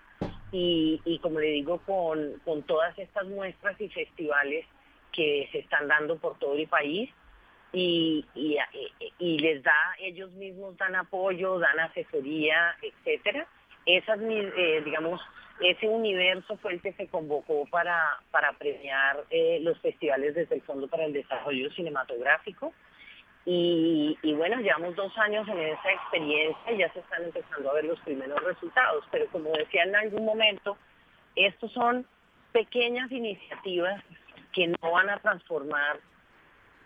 y, como le digo, con, todas estas muestras y festivales que se están dando por todo el país y, y, les da, ellos mismos dan apoyo, dan asesoría, etcétera. Esas, eh, digamos, ese universo fue el que se convocó para, para premiar eh, los festivales desde el Fondo para el Desarrollo Cinematográfico y, bueno, llevamos dos años en esa experiencia y ya se están empezando a ver los primeros resultados. Pero como decía en algún momento, estos son pequeñas iniciativas que no van a transformar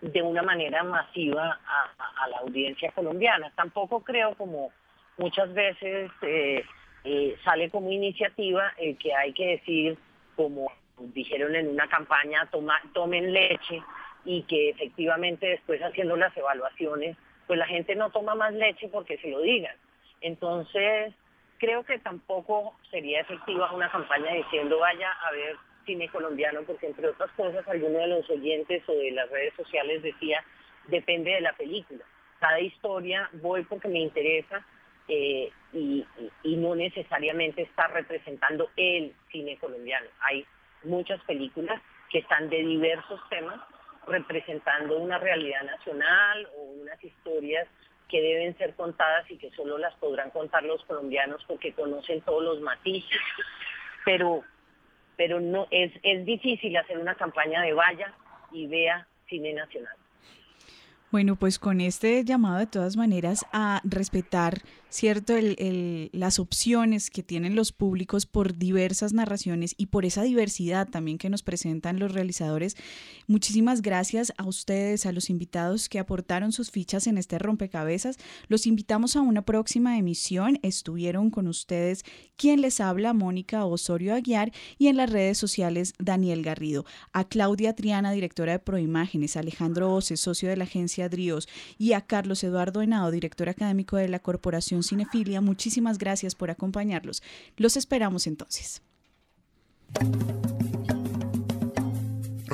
de una manera masiva a, la audiencia colombiana. Tampoco creo como muchas veces eh, eh, sale como iniciativa el que hay que decir, como dijeron en una campaña, toma, tomen leche y que efectivamente después haciendo las evaluaciones, pues la gente no toma más leche porque se lo digan. Entonces, creo que tampoco sería efectiva una campaña diciendo vaya a ver cine colombiano, porque entre otras cosas alguno de los oyentes o de las redes sociales decía, depende de la película. Cada historia voy porque me interesa eh, y, y no necesariamente está representando el cine colombiano. Hay muchas películas que están de diversos temas representando una realidad nacional o unas historias que deben ser contadas y que solo las podrán contar los colombianos porque conocen todos los matices. Pero, pero no es, es difícil hacer una campaña de vaya y vea cine nacional. Bueno, pues con este llamado de todas maneras a respetar, ¿cierto?, las opciones que tienen los públicos por diversas narraciones y por esa diversidad también que nos presentan los realizadores. Muchísimas gracias a ustedes, a los invitados que aportaron sus fichas en este rompecabezas. Los invitamos a una próxima emisión. Estuvieron con ustedes quien les habla, Mónica Osorio Aguiar, y en las redes sociales, Daniel Garrido. A Claudia Triana, directora de Proimágenes, Alejandro Ose, socio de la agencia Dríos y a Carlos Eduardo Henao, director académico de la Corporación Cinefilia, muchísimas gracias por acompañarlos. Los esperamos entonces.